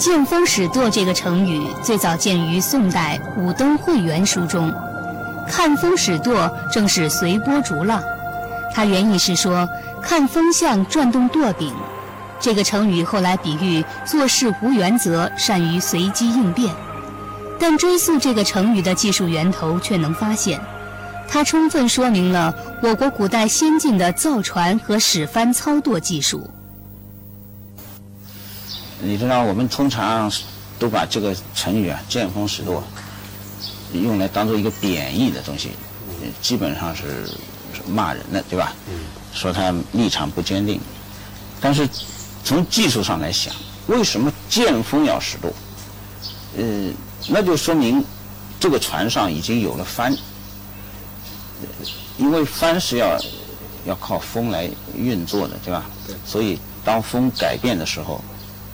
见风使舵这个成语最早见于宋代《武登会元书》中，“看风使舵”正是随波逐浪。它原意是说看风向、转动舵柄。这个成语后来比喻做事无原则、善于随机应变。但追溯这个成语的技术源头，却能发现，它充分说明了我国古代先进的造船和使帆操舵技术。你知道，我们通常都把这个成语啊“见风使舵”用来当做一个贬义的东西，基本上是骂人的，对吧？说他立场不坚定。但是从技术上来想，为什么见风要使舵？呃。那就说明，这个船上已经有了帆，因为帆是要要靠风来运作的，对吧？对。所以当风改变的时候，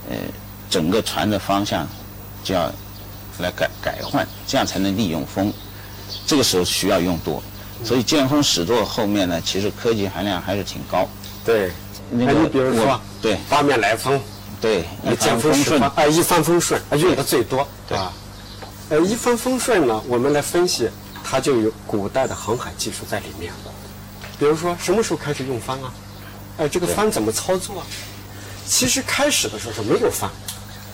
呃，整个船的方向就要来改改换，这样才能利用风。这个时候需要用舵，所以见风使舵后面呢，其实科技含量还是挺高。对。那你比如说，对，八面来风，对，一帆风顺，啊，一帆风顺，用的最多，对吧？呃，一帆风顺呢，我们来分析，它就有古代的航海技术在里面。比如说，什么时候开始用帆啊？哎，这个帆怎么操作啊？其实开始的时候是没有帆，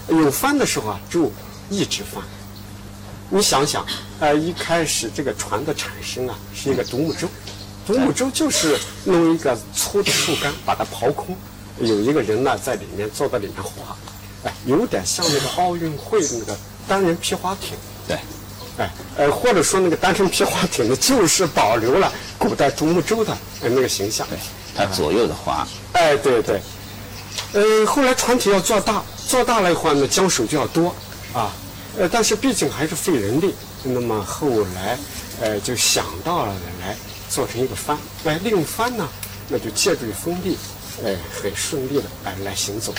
有帆的时候啊，就一直翻。你想想，呃，一开始这个船的产生啊，是一个独木舟，独木舟就是弄一个粗的树干把它刨空，有一个人呢在里面坐在里面划，哎，有点像那个奥运会那个。单人皮划艇，对，哎，呃，或者说那个单人皮划艇呢，就是保留了古代独木舟的那个形象，对，它左右的划，哎，对对，呃，后来船体要做大，做大了以后呢，桨手就要多，啊，呃，但是毕竟还是费人力，那么后来，呃，就想到了来做成一个帆，来，利用帆呢，那就借助于风力，哎，很顺利的来来行走。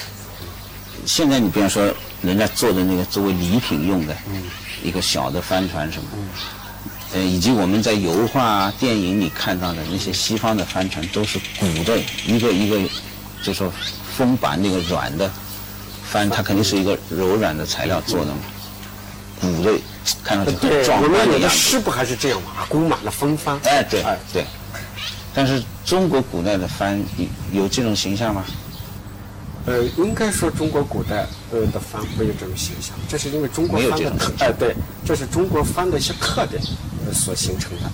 现在你比方说，人家做的那个作为礼品用的，一个小的帆船什么，呃，以及我们在油画、电影里看到的那些西方的帆船，都是鼓的，一个一个，就说风把那个软的帆，它肯定是一个柔软的材料做的嘛，鼓的，看上去很壮观的样子。我们的师傅还是这样嘛，鼓满了风帆。哎，对，对。但是中国古代的帆有有这种形象吗？呃，应该说中国古代呃的帆没有这种形象，这是因为中国帆的哎对，这是中国帆的一些特点呃所形成的。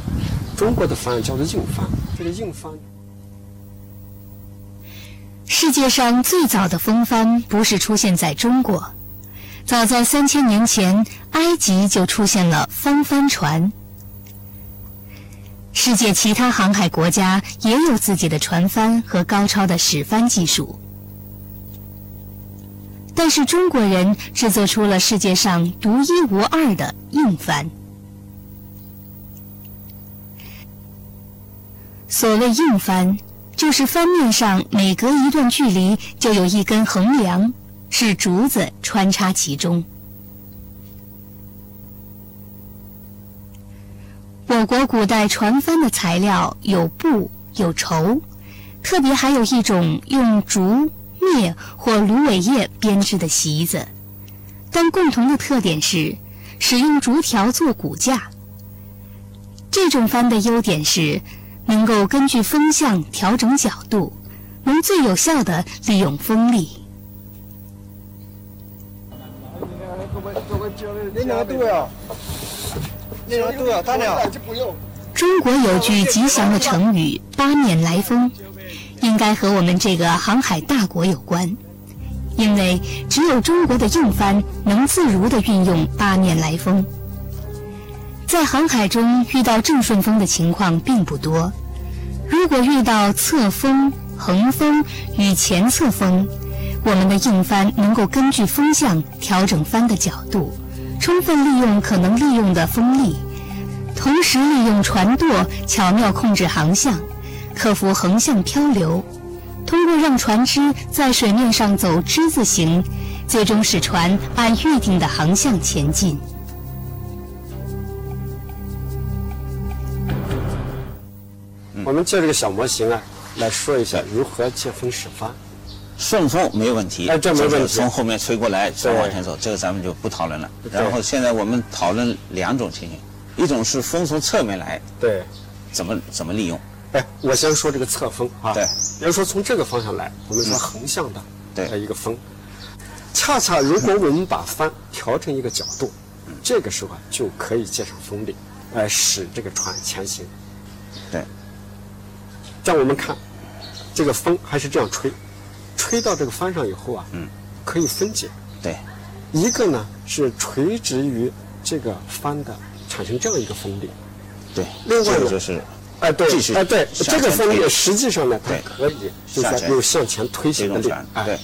中国的帆叫做硬帆，这个硬帆。世界上最早的风帆不是出现在中国，早在三千年前，埃及就出现了风帆船。世界其他航海国家也有自己的船帆和高超的使帆技术。但是中国人制作出了世界上独一无二的硬帆。所谓硬帆，就是帆面上每隔一段距离就有一根横梁，是竹子穿插其中。我国古代船帆的材料有布、有绸，特别还有一种用竹。篾或芦苇叶编织的席子，但共同的特点是使用竹条做骨架。这种帆的优点是能够根据风向调整角度，能最有效的利用风力。中国有句吉祥的成语“八面来风”。应该和我们这个航海大国有关，因为只有中国的硬帆能自如地运用八面来风。在航海中遇到正顺风的情况并不多，如果遇到侧风、横风与前侧风，我们的硬帆能够根据风向调整帆的角度，充分利用可能利用的风力，同时利用船舵巧妙控制航向。克服横向漂流，通过让船只在水面上走之字形，最终使船按预定的航向前进。我们借这个小模型啊，来说一下如何借风使帆。顺风没问题，哎这没问题就是从后面吹过来，再往前走，这个咱们就不讨论了。然后现在我们讨论两种情形，一种是风从侧面来，对。怎么怎么利用？哎，我先说这个侧风啊。对比如说从这个方向来，我们说横向的对呃一个风，恰恰如果我们把帆调成一个角度，这个时候啊就可以借上风力，来使这个船前行。对，这样我们看，这个风还是这样吹，吹到这个帆上以后啊，嗯，可以分解。对，一个呢是垂直于这个帆的，产生这样一个风力。对，另外呢这个就是哎，对哎，对，这个风力实际上呢，它可以就是说有向前推行的力哎对，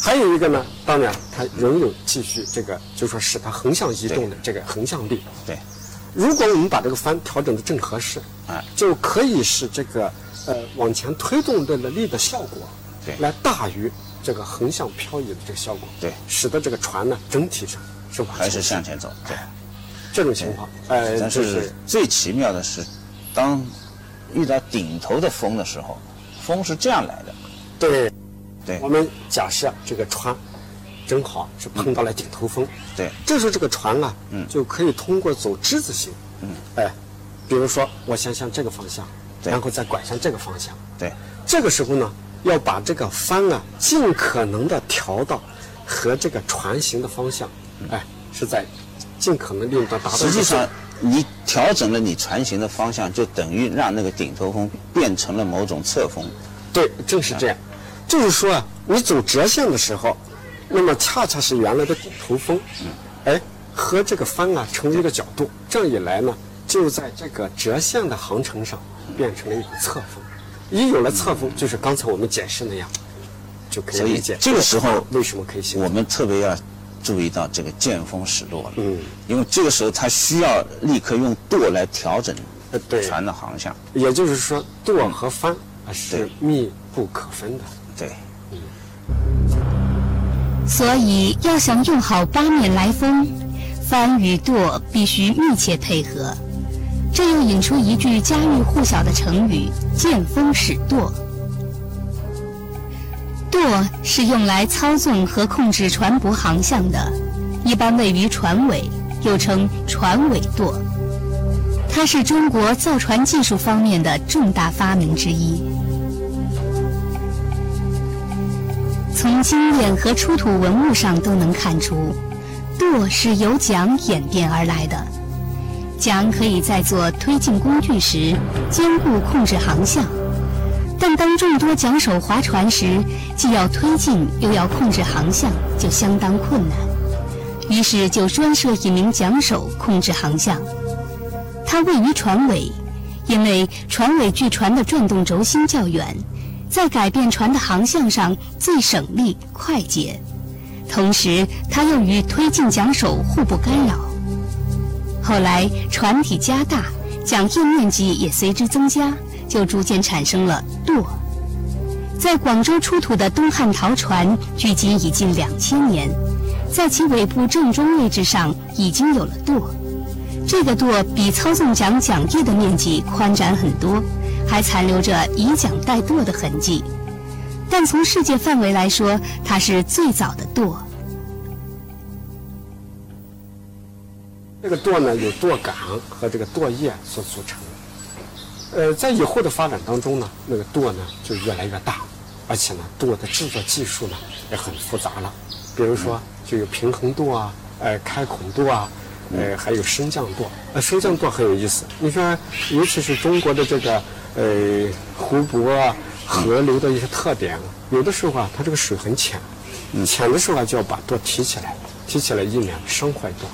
还有一个呢，当然它仍有继续这个，就是说使它横向移动的这个横向力。对，如果我们把这个帆调整的正合适，哎就可以使这个呃往前推动的力的效果，对。来大于这个横向漂移的这个效果，对。使得这个船呢整体上是往还是向前走。对，这种情况，呃，但就是是最奇妙的是，当遇到顶头的风的时候，风是这样来的。对。对。我们假设这个船正好是碰到了顶头风，对。这时候这个船啊，嗯。就可以通过走之字形，嗯，哎，比如说我先向这个方向，对然后再拐向这个方向，对。这个时候呢，要把这个帆啊尽可能的调到和这个船行的方向，哎，是在尽可能利用到达到实际上，你调整了你船行的方向，就等于让那个顶头风变成了某种侧风。对，正是这样。就是说啊，你走折线的时候，那么恰恰是原来的顶头风，哎，和这个帆啊成为一个角度，这样一来呢，就在这个折线的航程上变成了一种侧风。一有了侧风，就是刚才我们解释那样，就可以理解这个时候为什么可以行我们特别要注意到这个见风使舵了，嗯，因为这个时候它需要立刻用舵来调整船的航向。也就是说，舵和帆啊是密不可分的。对，所以要想用好八面来风，帆与舵必须密切配合。这又引出一句家喻户晓的成语“见风使舵”。舵是用来操纵和控制船舶航向的，一般位于船尾，又称船尾舵。它是中国造船技术方面的重大发明之一。从经验和出土文物上都能看出，舵是由桨演变而来的。桨可以在做推进工具时兼顾控制航向，但当众多桨手划船时，既要推进又要控制航向，就相当困难。于是就专设一名桨手控制航向。它位于船尾，因为船尾距船的转动轴心较远，在改变船的航向上最省力快捷。同时，它又与推进桨手互不干扰。后来船体加大，桨叶面积也随之增加，就逐渐产生了舵。在广州出土的东汉陶船，距今已近两千年，在其尾部正中位置上已经有了舵。这个舵比操纵桨桨叶的面积宽展很多，还残留着以桨带舵的痕迹。但从世界范围来说，它是最早的舵。这个舵呢，由舵杆和这个舵叶所组成。呃，在以后的发展当中呢，那个舵呢就越来越大，而且呢，舵的制作技术呢也很复杂了。比如说，就有平衡舵啊，呃，开孔舵啊，呃，还有升降舵。呃，升降舵很有意思。你说，尤其是中国的这个呃湖泊啊、河流的一些特点，有的时候啊，它这个水很浅，浅的时候啊，就要把舵提起来，提起来以免伤坏舵。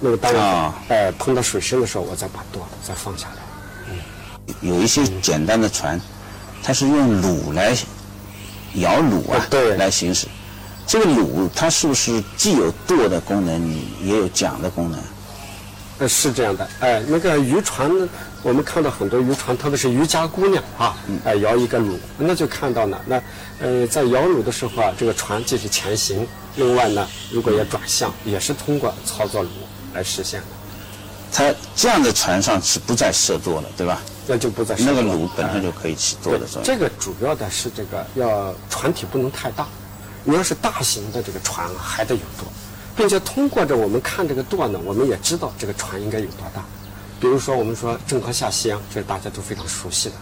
那个当然，啊。呃，碰到水深的时候，我再把舵再放下来。嗯有一些简单的船，它是用橹来摇橹啊，对。来行驶。这个橹它是不是既有舵的功能，也有桨的功能？呃，是这样的，哎，那个渔船呢，我们看到很多渔船，特别是渔家姑娘啊，哎，摇一个橹，那就看到呢，那呃，在摇橹的时候啊，这个船继续前行，另外呢，如果要转向，也是通过操作橹来实现的。它这样的船上是不再设舵了，对吧？那就不再那个橹本身就可以起舵的作用。这个主要的是这个要船体不能太大，你要是大型的这个船还得有舵，并且通过着我们看这个舵呢，我们也知道这个船应该有多大。比如说我们说郑和下西洋，这是大家都非常熟悉的。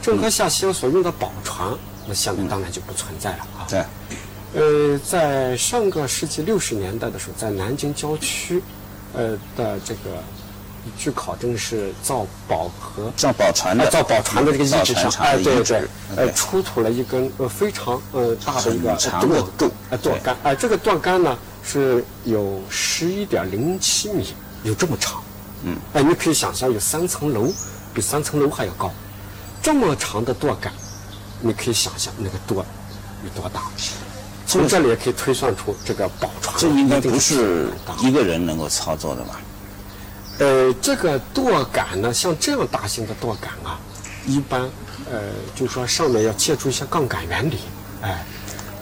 郑和下西洋所用的宝船，那下面当然就不存在了啊。对。呃，在上个世纪六十年代的时候，在南京郊区，呃的这个。据考证是造宝和造宝船的造宝船的这个遗址上，哎对对，呃出土了一根呃非常呃大的一个舵舵呃舵杆，哎这个舵杆呢是有十一点零七米，有这么长，嗯，哎你可以想象有三层楼，比三层楼还要高，这么长的舵杆，你可以想象那个舵有多大，从这里也可以推算出这个宝船这应该不是一个人能够操作的吧？呃，这个舵杆呢，像这样大型的舵杆啊，一般，呃，就说上面要借助一些杠杆原理，哎，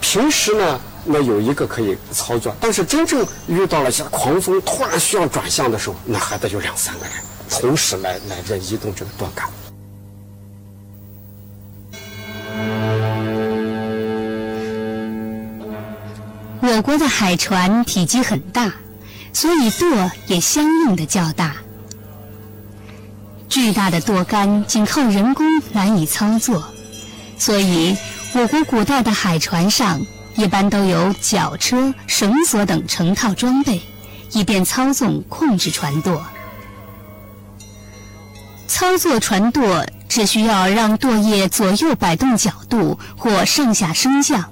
平时呢，那有一个可以操作，但是真正遇到了像狂风，突然需要转向的时候，那还得有两三个人同时来来这移动这个舵杆。我国的海船体积很大。所以舵也相应的较大，巨大的舵杆仅靠人工难以操作，所以我国古代的海船上一般都有绞车、绳索等成套装备，以便操纵控制船舵。操作船舵只需要让舵叶左右摆动角度或上下升降，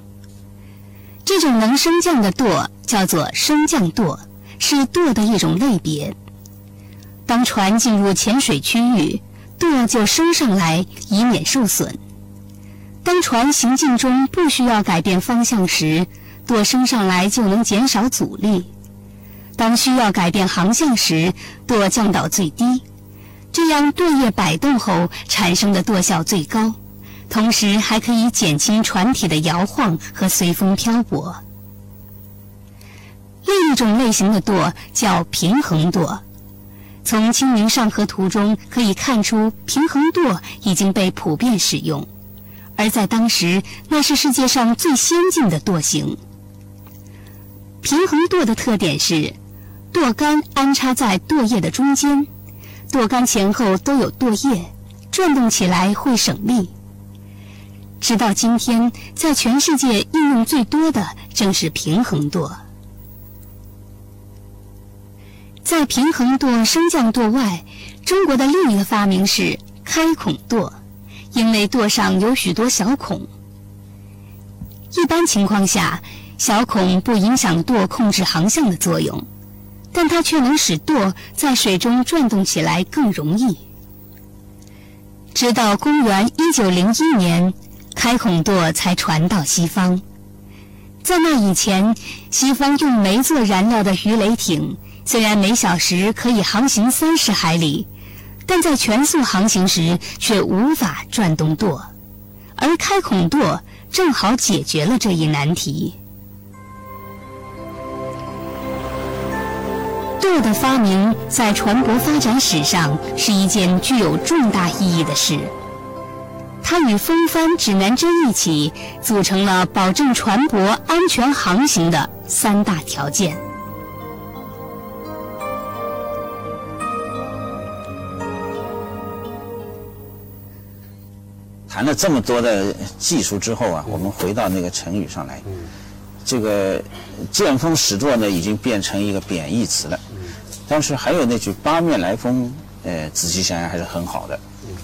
这种能升降的舵叫做升降舵。是舵的一种类别。当船进入浅水区域，舵就升上来，以免受损。当船行进中不需要改变方向时，舵升上来就能减少阻力。当需要改变航向时，舵降到最低，这样舵叶摆动后产生的舵效最高，同时还可以减轻船体的摇晃和随风漂泊。另一种类型的舵叫平衡舵，从《清明上河图》中可以看出，平衡舵已经被普遍使用，而在当时，那是世界上最先进的舵型。平衡舵的特点是，舵杆安插在舵叶的中间，舵杆前后都有舵叶，转动起来会省力。直到今天，在全世界应用最多的正是平衡舵。在平衡舵、升降舵外，中国的另一个发明是开孔舵，因为舵上有许多小孔。一般情况下，小孔不影响舵控制航向的作用，但它却能使舵在水中转动起来更容易。直到公元一九零一年，开孔舵才传到西方。在那以前，西方用煤做燃料的鱼雷艇。虽然每小时可以航行三十海里，但在全速航行时却无法转动舵，而开孔舵正好解决了这一难题。舵的发明在船舶发展史上是一件具有重大意义的事，它与风帆、指南针一起组成了保证船舶安全航行的三大条件。谈了这么多的技术之后啊，我们回到那个成语上来。这个“见风使舵”呢，已经变成一个贬义词了。但是还有那句“八面来风”，呃，仔细想想还是很好的。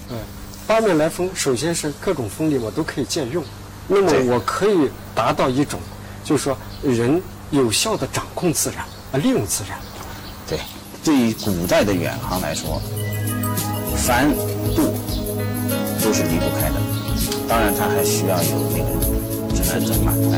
嗯，八面来风，首先是各种风力我都可以借用，那么我可以达到一种，就是说人有效的掌控自然啊，利用自然。对，对于古代的远航来说，帆渡。都是离不开的，当然它还需要有那个指南针嘛，哎。